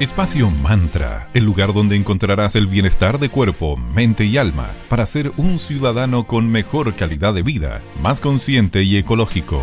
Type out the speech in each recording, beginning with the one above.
Espacio Mantra, el lugar donde encontrarás el bienestar de cuerpo, mente y alma para ser un ciudadano con mejor calidad de vida, más consciente y ecológico.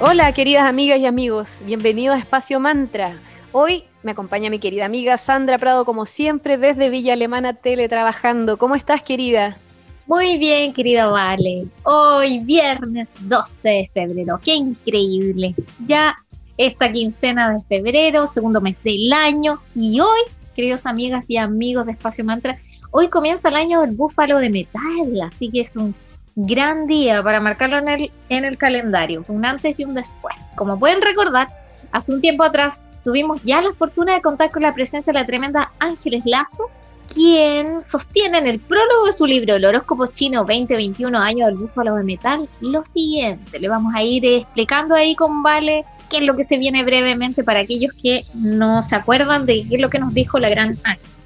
Hola queridas amigas y amigos, bienvenidos a Espacio Mantra. Hoy me acompaña mi querida amiga Sandra Prado como siempre desde Villa Alemana teletrabajando. ¿Cómo estás querida? Muy bien, querida Vale. Hoy viernes 12 de febrero. Qué increíble. Ya esta quincena de febrero, segundo mes del año. Y hoy, queridos amigas y amigos de Espacio Mantra, hoy comienza el año del búfalo de metal, así que es un gran día para marcarlo en el, en el calendario, un antes y un después. Como pueden recordar, hace un tiempo atrás tuvimos ya la fortuna de contar con la presencia de la tremenda Ángeles Lazo, quien sostiene en el prólogo de su libro El horóscopo chino 2021 año del búfalo de metal lo siguiente. Le vamos a ir explicando ahí con Vale qué es lo que se viene brevemente para aquellos que no se acuerdan de qué es lo que nos dijo la gran Ángel.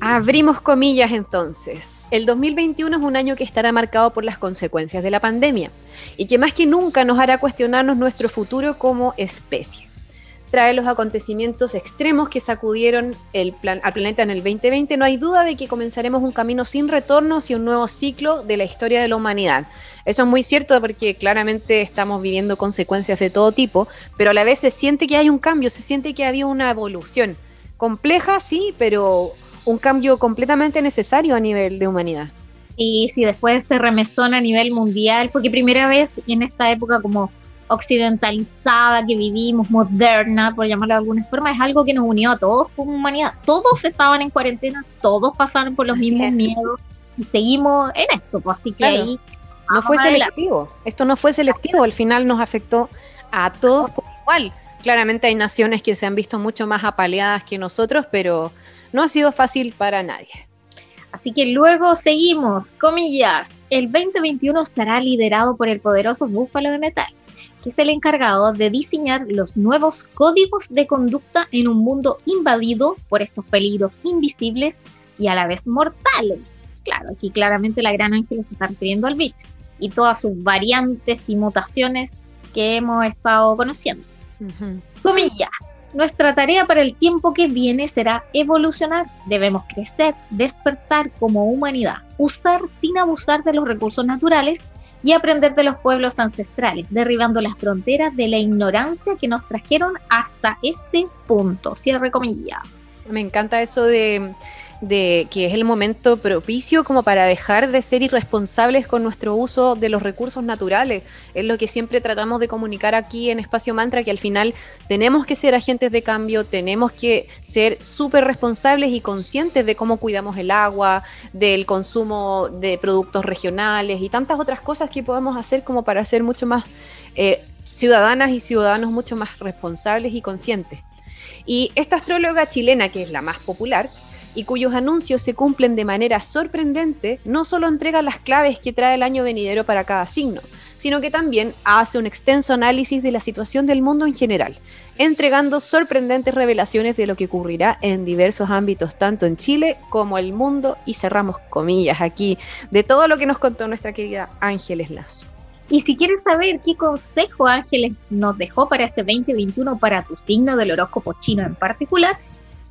Abrimos comillas entonces. El 2021 es un año que estará marcado por las consecuencias de la pandemia y que más que nunca nos hará cuestionarnos nuestro futuro como especie trae los acontecimientos extremos que sacudieron el plan, al planeta en el 2020, no hay duda de que comenzaremos un camino sin retorno hacia un nuevo ciclo de la historia de la humanidad. Eso es muy cierto porque claramente estamos viviendo consecuencias de todo tipo, pero a la vez se siente que hay un cambio, se siente que había una evolución. Compleja, sí, pero un cambio completamente necesario a nivel de humanidad. Y si después de este remesón a nivel mundial, porque primera vez en esta época como occidentalizada que vivimos, moderna, por llamarlo de alguna forma, es algo que nos unió a todos como humanidad. Todos estaban en cuarentena, todos pasaron por los mismos miedos y seguimos en esto, pues así que ahí... No fue selectivo, esto no fue selectivo, al final nos afectó a todos por igual. Claramente hay naciones que se han visto mucho más apaleadas que nosotros, pero no ha sido fácil para nadie. Así que luego seguimos, comillas, el 2021 estará liderado por el poderoso búfalo de metal que es el encargado de diseñar los nuevos códigos de conducta en un mundo invadido por estos peligros invisibles y a la vez mortales. Claro, aquí claramente la gran ángel se está refiriendo al bicho y todas sus variantes y mutaciones que hemos estado conociendo. Comillas. Nuestra tarea para el tiempo que viene será evolucionar. Debemos crecer, despertar como humanidad, usar sin abusar de los recursos naturales y aprender de los pueblos ancestrales, derribando las fronteras de la ignorancia que nos trajeron hasta este punto. Cierre comillas. Me encanta eso de de que es el momento propicio como para dejar de ser irresponsables con nuestro uso de los recursos naturales. Es lo que siempre tratamos de comunicar aquí en Espacio Mantra, que al final tenemos que ser agentes de cambio, tenemos que ser súper responsables y conscientes de cómo cuidamos el agua, del consumo de productos regionales y tantas otras cosas que podemos hacer como para ser mucho más eh, ciudadanas y ciudadanos mucho más responsables y conscientes. Y esta astróloga chilena, que es la más popular, y cuyos anuncios se cumplen de manera sorprendente, no solo entrega las claves que trae el año venidero para cada signo, sino que también hace un extenso análisis de la situación del mundo en general, entregando sorprendentes revelaciones de lo que ocurrirá en diversos ámbitos, tanto en Chile como el mundo, y cerramos comillas aquí de todo lo que nos contó nuestra querida Ángeles Lazo. Y si quieres saber qué consejo Ángeles nos dejó para este 2021 para tu signo del horóscopo chino en particular,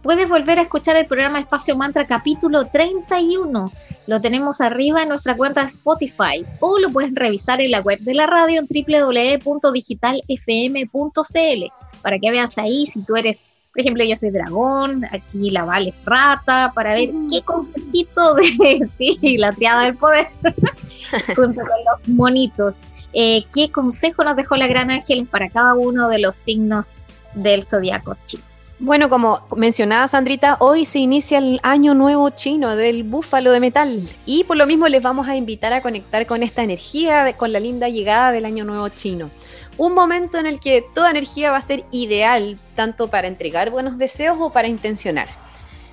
puedes volver a escuchar el programa Espacio Mantra capítulo 31. Lo tenemos arriba en nuestra cuenta Spotify o lo puedes revisar en la web de la radio en www.digitalfm.cl para que veas ahí si tú eres, por ejemplo, yo soy dragón, aquí la Vale rata, para ver qué consejito de sí, la triada del poder junto con los monitos. Eh, ¿Qué consejo nos dejó la gran ángel para cada uno de los signos del zodiaco chino? Bueno, como mencionaba Sandrita, hoy se inicia el año nuevo chino del búfalo de metal y por lo mismo les vamos a invitar a conectar con esta energía, con la linda llegada del año nuevo chino. Un momento en el que toda energía va a ser ideal, tanto para entregar buenos deseos o para intencionar.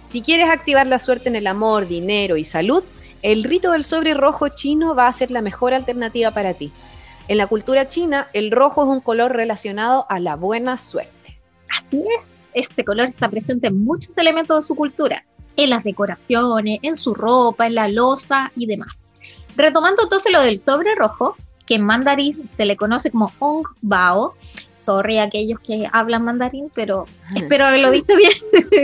Si quieres activar la suerte en el amor, dinero y salud, el rito del sobre rojo chino va a ser la mejor alternativa para ti. En la cultura china, el rojo es un color relacionado a la buena suerte. Así es este color está presente en muchos elementos de su cultura, en las decoraciones, en su ropa, en la losa y demás. Retomando entonces lo del sobre rojo, que en mandarín se le conoce como Ong Bao, sorry a aquellos que hablan mandarín, pero espero haberlo visto bien.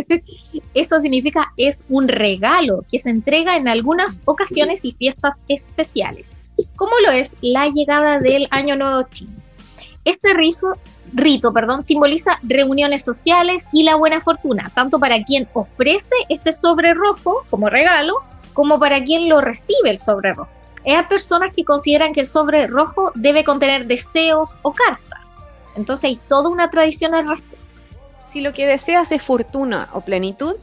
Eso significa es un regalo que se entrega en algunas ocasiones y fiestas especiales, como lo es la llegada del Año Nuevo Chino. Este rizo, rito perdón, simboliza reuniones sociales y la buena fortuna, tanto para quien ofrece este sobre rojo como regalo, como para quien lo recibe el sobre rojo. Hay personas que consideran que el sobre rojo debe contener deseos o cartas. Entonces hay toda una tradición al respecto. Si lo que deseas es fortuna o plenitud,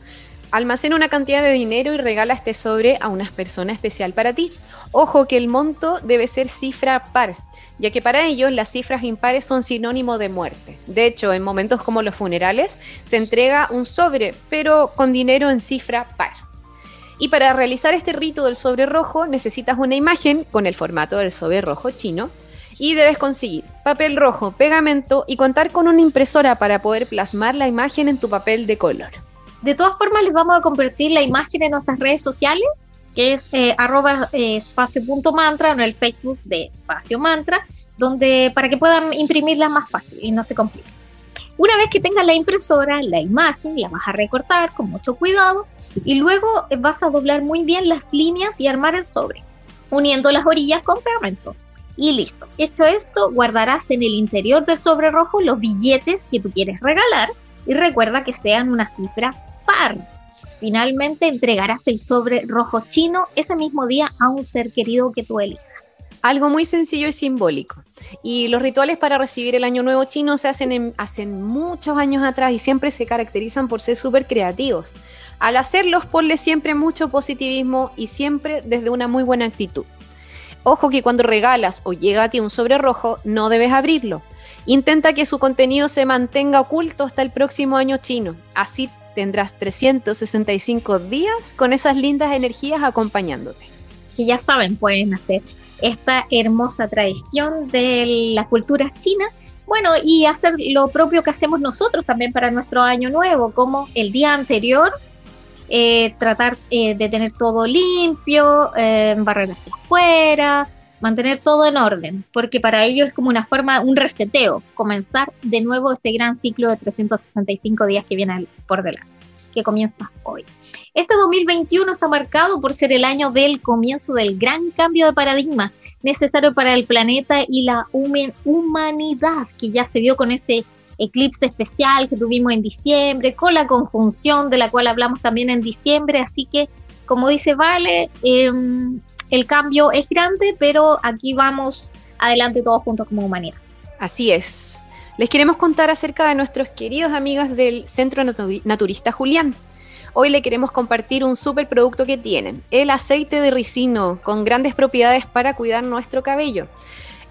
almacena una cantidad de dinero y regala este sobre a una persona especial para ti. Ojo que el monto debe ser cifra par, ya que para ellos las cifras impares son sinónimo de muerte. De hecho, en momentos como los funerales, se entrega un sobre, pero con dinero en cifra par. Y para realizar este rito del sobre rojo necesitas una imagen con el formato del sobre rojo chino y debes conseguir papel rojo, pegamento y contar con una impresora para poder plasmar la imagen en tu papel de color. De todas formas, les vamos a compartir la imagen en nuestras redes sociales, que es eh, arroba eh, espacio.mantra en el Facebook de Espacio Mantra, donde para que puedan imprimirla más fácil y no se complique. Una vez que tengas la impresora, la imagen la vas a recortar con mucho cuidado y luego vas a doblar muy bien las líneas y armar el sobre, uniendo las orillas con pegamento. Y listo. Hecho esto, guardarás en el interior del sobre rojo los billetes que tú quieres regalar y recuerda que sean una cifra par. Finalmente entregarás el sobre rojo chino ese mismo día a un ser querido que tú elijas. Algo muy sencillo y simbólico. Y los rituales para recibir el Año Nuevo chino se hacen en, muchos años atrás y siempre se caracterizan por ser súper creativos. Al hacerlos, ponle siempre mucho positivismo y siempre desde una muy buena actitud. Ojo que cuando regalas o llega a ti un sobre rojo, no debes abrirlo. Intenta que su contenido se mantenga oculto hasta el próximo año chino. Así tendrás 365 días con esas lindas energías acompañándote. Que ya saben, pueden hacer esta hermosa tradición de las culturas chinas. Bueno, y hacer lo propio que hacemos nosotros también para nuestro año nuevo, como el día anterior, eh, tratar eh, de tener todo limpio, eh, barrer hacia afuera, mantener todo en orden, porque para ellos es como una forma, un reseteo, comenzar de nuevo este gran ciclo de 365 días que viene por delante que comienza hoy. Este 2021 está marcado por ser el año del comienzo del gran cambio de paradigma necesario para el planeta y la humanidad que ya se dio con ese eclipse especial que tuvimos en diciembre, con la conjunción de la cual hablamos también en diciembre, así que como dice Vale, em, el cambio es grande, pero aquí vamos adelante todos juntos como humanidad. Así es. Les queremos contar acerca de nuestros queridos amigos del Centro Naturista Julián. Hoy le queremos compartir un super producto que tienen, el aceite de ricino, con grandes propiedades para cuidar nuestro cabello.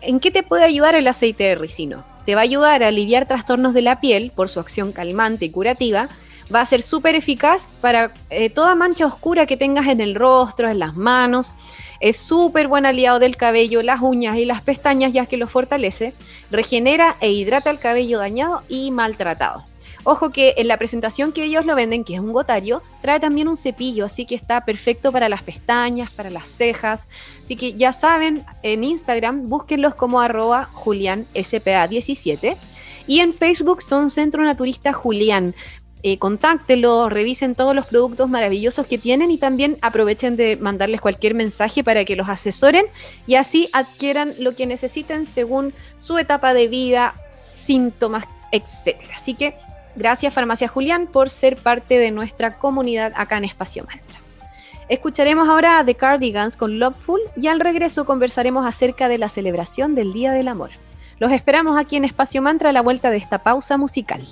¿En qué te puede ayudar el aceite de ricino? Te va a ayudar a aliviar trastornos de la piel por su acción calmante y curativa. Va a ser súper eficaz para eh, toda mancha oscura que tengas en el rostro, en las manos. Es súper buen aliado del cabello, las uñas y las pestañas ya que lo fortalece, regenera e hidrata el cabello dañado y maltratado. Ojo que en la presentación que ellos lo venden, que es un gotario, trae también un cepillo, así que está perfecto para las pestañas, para las cejas. Así que ya saben, en Instagram búsquenlos como arroba julianspa17 y en Facebook son Centro Naturista Julián eh, contáctenlo, revisen todos los productos maravillosos que tienen y también aprovechen de mandarles cualquier mensaje para que los asesoren y así adquieran lo que necesiten según su etapa de vida, síntomas, etc. Así que gracias Farmacia Julián por ser parte de nuestra comunidad acá en Espacio Mantra. Escucharemos ahora a The Cardigans con Loveful y al regreso conversaremos acerca de la celebración del Día del Amor. Los esperamos aquí en Espacio Mantra a la vuelta de esta pausa musical.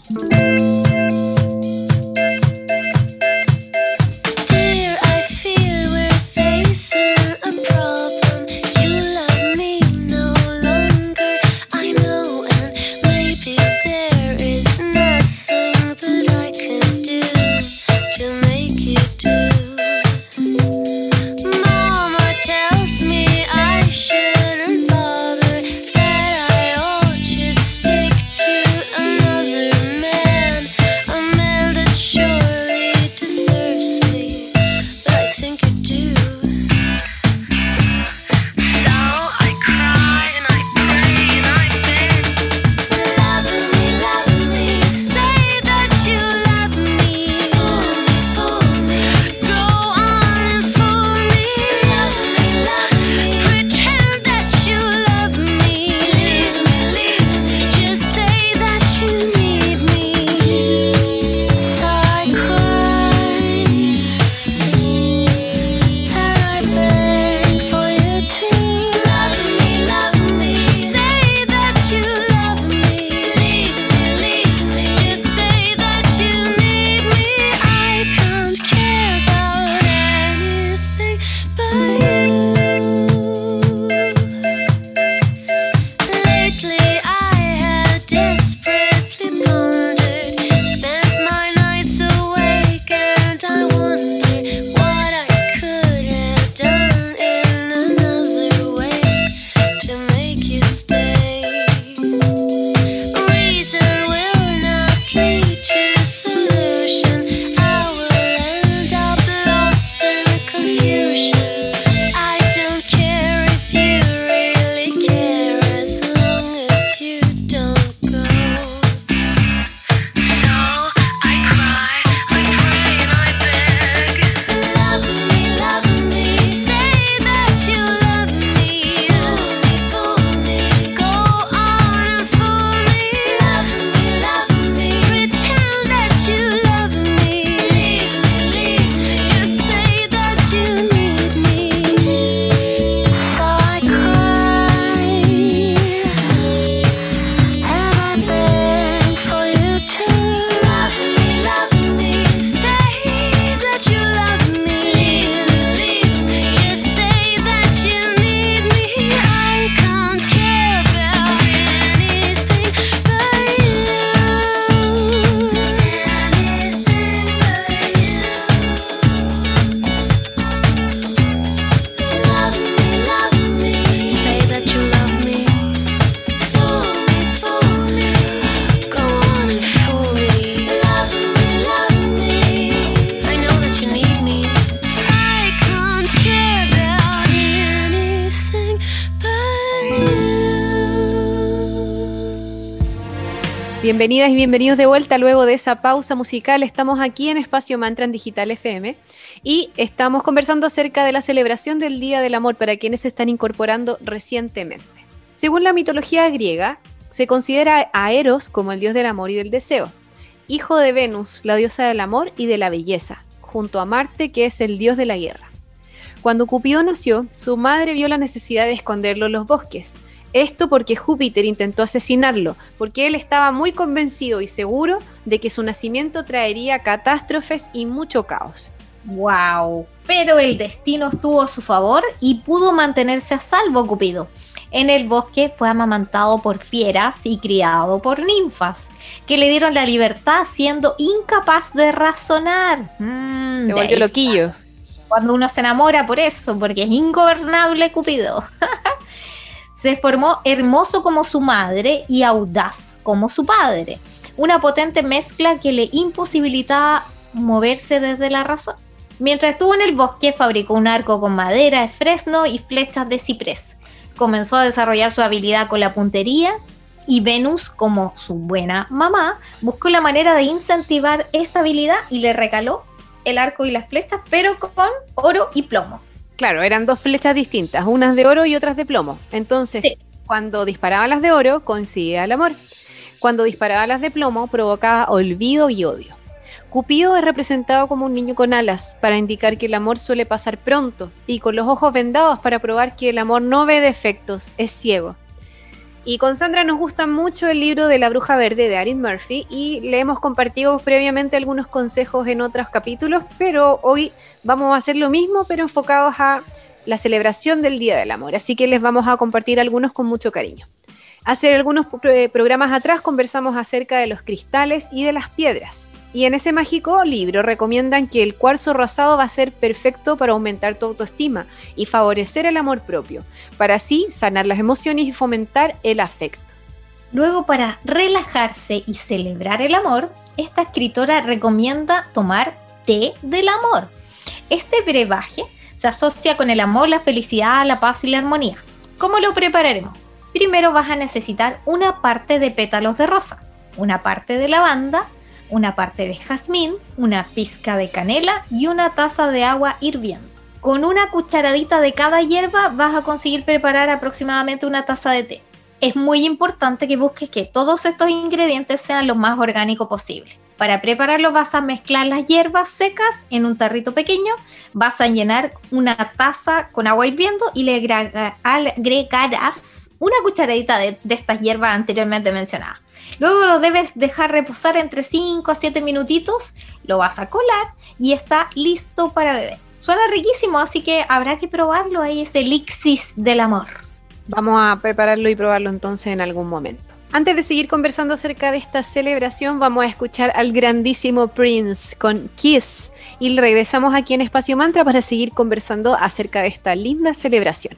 Bienvenidas y bienvenidos de vuelta luego de esa pausa musical. Estamos aquí en Espacio Mantra en Digital FM y estamos conversando acerca de la celebración del Día del Amor para quienes se están incorporando recientemente. Según la mitología griega, se considera a Eros como el dios del amor y del deseo, hijo de Venus, la diosa del amor y de la belleza, junto a Marte, que es el dios de la guerra. Cuando Cupido nació, su madre vio la necesidad de esconderlo en los bosques esto porque Júpiter intentó asesinarlo, porque él estaba muy convencido y seguro de que su nacimiento traería catástrofes y mucho caos. ¡Wow! Pero el destino estuvo a su favor y pudo mantenerse a salvo Cupido. En el bosque fue amamantado por fieras y criado por ninfas, que le dieron la libertad siendo incapaz de razonar. Mm, volvió loquillo. Cuando uno se enamora por eso, porque es ingobernable Cupido. Se formó hermoso como su madre y audaz como su padre, una potente mezcla que le imposibilitaba moverse desde la razón. Mientras estuvo en el bosque, fabricó un arco con madera de fresno y flechas de ciprés. Comenzó a desarrollar su habilidad con la puntería y Venus, como su buena mamá, buscó la manera de incentivar esta habilidad y le recaló el arco y las flechas, pero con oro y plomo. Claro, eran dos flechas distintas, unas de oro y otras de plomo. Entonces, cuando disparaba las de oro, coincidía el amor. Cuando disparaba las de plomo, provocaba olvido y odio. Cupido es representado como un niño con alas, para indicar que el amor suele pasar pronto, y con los ojos vendados para probar que el amor no ve defectos, es ciego. Y con Sandra nos gusta mucho el libro de La Bruja Verde de Erin Murphy y le hemos compartido previamente algunos consejos en otros capítulos, pero hoy vamos a hacer lo mismo, pero enfocados a la celebración del Día del Amor. Así que les vamos a compartir algunos con mucho cariño. Hace algunos programas atrás conversamos acerca de los cristales y de las piedras. Y en ese mágico libro recomiendan que el cuarzo rosado va a ser perfecto para aumentar tu autoestima y favorecer el amor propio, para así sanar las emociones y fomentar el afecto. Luego, para relajarse y celebrar el amor, esta escritora recomienda tomar té del amor. Este brebaje se asocia con el amor, la felicidad, la paz y la armonía. ¿Cómo lo prepararemos? Primero vas a necesitar una parte de pétalos de rosa, una parte de lavanda, una parte de jazmín, una pizca de canela y una taza de agua hirviendo. Con una cucharadita de cada hierba vas a conseguir preparar aproximadamente una taza de té. Es muy importante que busques que todos estos ingredientes sean lo más orgánicos posible. Para prepararlo vas a mezclar las hierbas secas en un tarrito pequeño, vas a llenar una taza con agua hirviendo y le agregarás una cucharadita de, de estas hierbas anteriormente mencionadas. Luego lo debes dejar reposar entre 5 a 7 minutitos, lo vas a colar y está listo para beber. Suena riquísimo, así que habrá que probarlo. Ahí es el elixir del amor. Vamos a prepararlo y probarlo entonces en algún momento. Antes de seguir conversando acerca de esta celebración, vamos a escuchar al grandísimo Prince con Kiss y regresamos aquí en Espacio Mantra para seguir conversando acerca de esta linda celebración.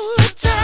The time.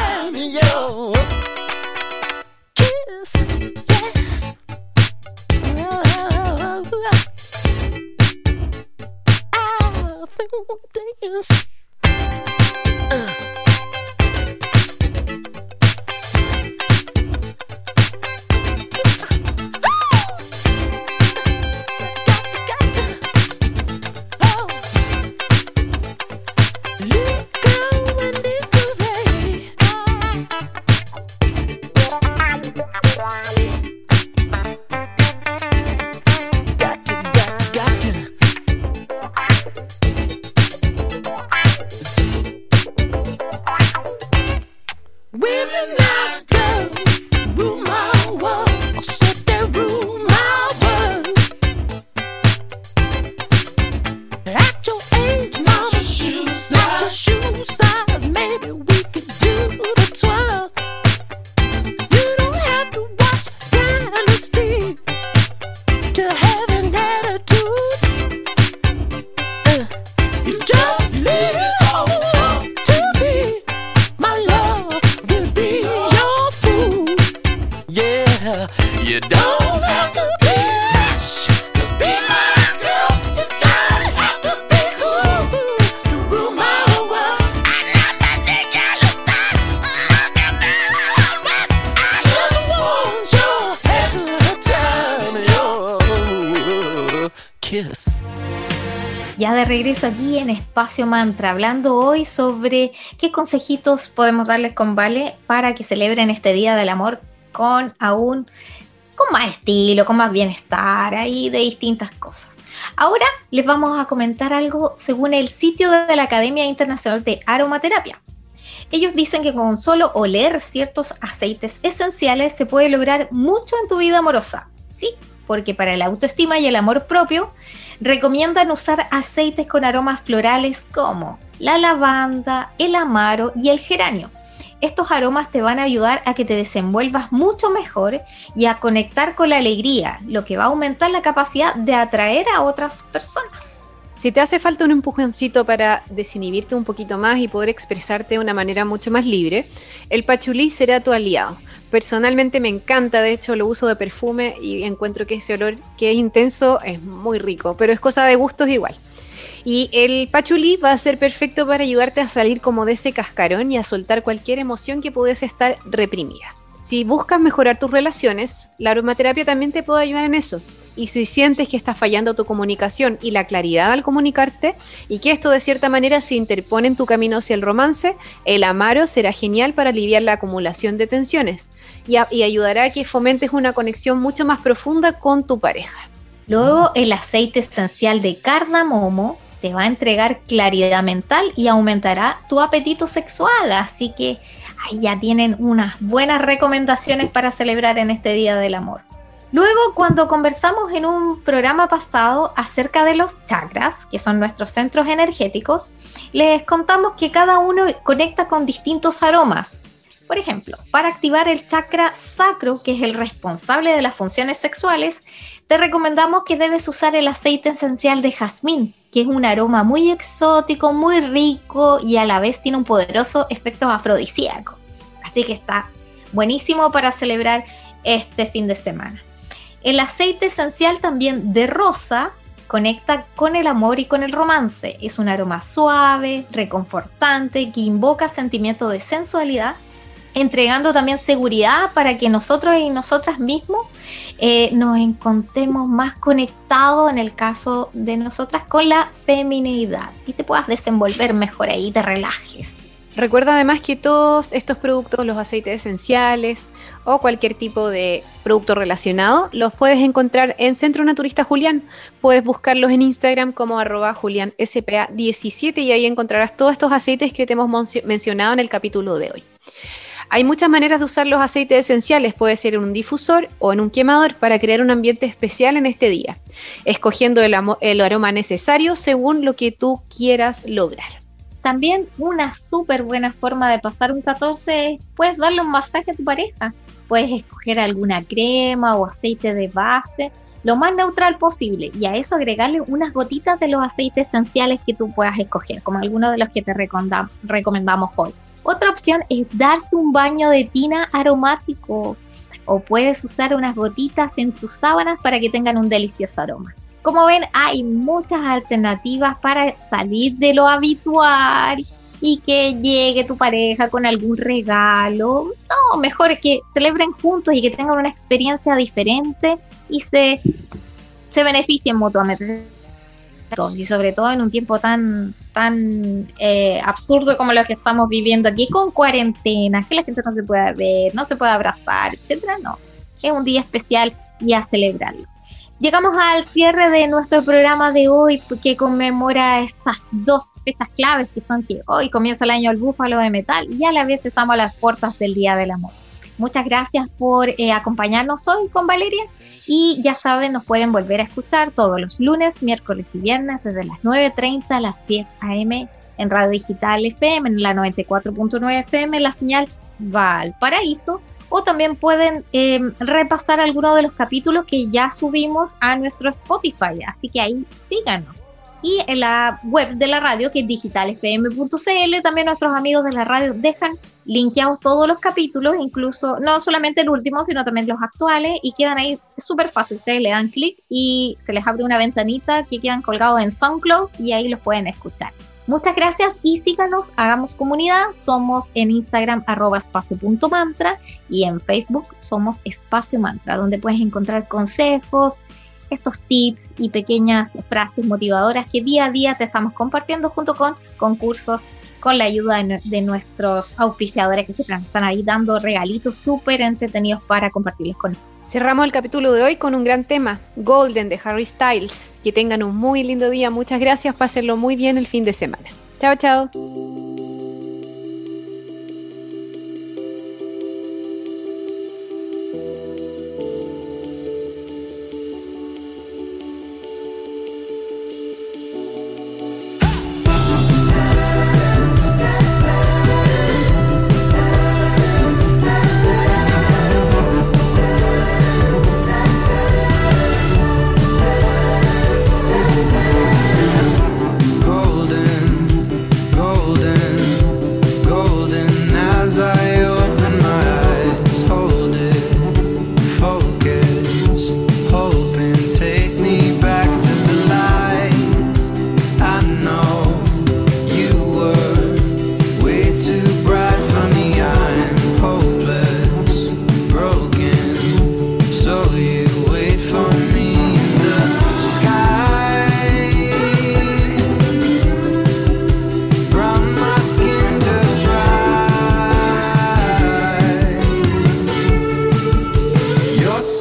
Aquí en Espacio Mantra, hablando hoy sobre qué consejitos podemos darles con Vale para que celebren este Día del Amor con aún con más estilo, con más bienestar, ahí de distintas cosas. Ahora les vamos a comentar algo según el sitio de la Academia Internacional de Aromaterapia. Ellos dicen que con solo oler ciertos aceites esenciales se puede lograr mucho en tu vida amorosa. Sí, porque para la autoestima y el amor propio recomiendan usar aceites con aromas florales como la lavanda, el amaro y el geranio. Estos aromas te van a ayudar a que te desenvuelvas mucho mejor y a conectar con la alegría, lo que va a aumentar la capacidad de atraer a otras personas. Si te hace falta un empujoncito para desinhibirte un poquito más y poder expresarte de una manera mucho más libre, el pachulí será tu aliado. Personalmente me encanta, de hecho lo uso de perfume y encuentro que ese olor que es intenso es muy rico, pero es cosa de gustos igual. Y el pachulí va a ser perfecto para ayudarte a salir como de ese cascarón y a soltar cualquier emoción que pudiese estar reprimida. Si buscas mejorar tus relaciones, la aromaterapia también te puede ayudar en eso. Y si sientes que está fallando tu comunicación y la claridad al comunicarte, y que esto de cierta manera se interpone en tu camino hacia el romance, el amaro será genial para aliviar la acumulación de tensiones y, ayudará a que fomentes una conexión mucho más profunda con tu pareja. Luego, el aceite esencial de cardamomo te va a entregar claridad mental y aumentará tu apetito sexual. Así que ahí ya tienen unas buenas recomendaciones para celebrar en este Día del Amor. Luego, cuando conversamos en un programa pasado acerca de los chakras, que son nuestros centros energéticos, les contamos que cada uno conecta con distintos aromas. Por ejemplo, para activar el chakra sacro, que es el responsable de las funciones sexuales, te recomendamos que debes usar el aceite esencial de jazmín, que es un aroma muy exótico, muy rico y a la vez tiene un poderoso efecto afrodisíaco. Así que está buenísimo para celebrar este fin de semana. El aceite esencial también de rosa conecta con el amor y con el romance. Es un aroma suave, reconfortante, que invoca sentimiento de sensualidad, entregando también seguridad para que nosotros y nosotras mismos eh, nos encontremos más conectados, en el caso de nosotras, con la feminidad y te puedas desenvolver mejor ahí, te relajes. Recuerda además que todos estos productos, los aceites esenciales o cualquier tipo de producto relacionado, los puedes encontrar en Centro Naturista Julián. Puedes buscarlos en Instagram como arroba julianspa17 y ahí encontrarás todos estos aceites que te hemos mencionado en el capítulo de hoy. Hay muchas maneras de usar los aceites esenciales, puede ser en un difusor o en un quemador para crear un ambiente especial en este día, escogiendo el, el aroma necesario según lo que tú quieras lograr. También una súper buena forma de pasar un 14 es darle un masaje a tu pareja. Puedes escoger alguna crema o aceite de base, lo más neutral posible, y a eso agregarle unas gotitas de los aceites esenciales que tú puedas escoger, como algunos de los que te recomendamos hoy. Otra opción es darse un baño de tina aromático o puedes usar unas gotitas en tus sábanas para que tengan un delicioso aroma. Como ven, hay muchas alternativas para salir de lo habitual y que llegue tu pareja con algún regalo. No, mejor que celebren juntos y que tengan una experiencia diferente y se, se beneficien mutuamente. Y sobre todo en un tiempo tan, tan eh, absurdo como lo que estamos viviendo aquí, con cuarentena, que la gente no se pueda ver, no se puede abrazar, etcétera. No, es un día especial y a celebrarlo. Llegamos al cierre de nuestro programa de hoy que conmemora estas dos fechas claves que son que hoy comienza el año el búfalo de metal y a la vez estamos a las puertas del Día del Amor. Muchas gracias por eh, acompañarnos hoy con Valeria y ya saben, nos pueden volver a escuchar todos los lunes, miércoles y viernes desde las 9.30 a las 10 a.m. en Radio Digital FM, en la 94.9 FM, la señal Valparaíso o también pueden em, repasar algunos de los capítulos que ya subimos a nuestro Spotify, así que ahí síganos. Y en la web de la radio, que es digitalfm.cl, también nuestros amigos de la radio dejan linkeados todos los capítulos, incluso no solamente el último, sino también los actuales, y quedan ahí súper fácil. Ustedes le dan clic y se les abre una ventanita que quedan colgados en SoundCloud y ahí los pueden escuchar. Muchas gracias y síganos, hagamos comunidad. Somos en Instagram arroba espacio.mantra y en Facebook somos espacio mantra, donde puedes encontrar consejos, estos tips y pequeñas frases motivadoras que día a día te estamos compartiendo junto con concursos con la ayuda de, nuestros auspiciadores que siempre están ahí dando regalitos súper entretenidos para compartirles con nosotros. Cerramos el capítulo de hoy con un gran tema, Golden de Harry Styles. Que tengan un muy lindo día, muchas gracias, pásenlo muy bien el fin de semana. Chao, chao.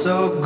so good.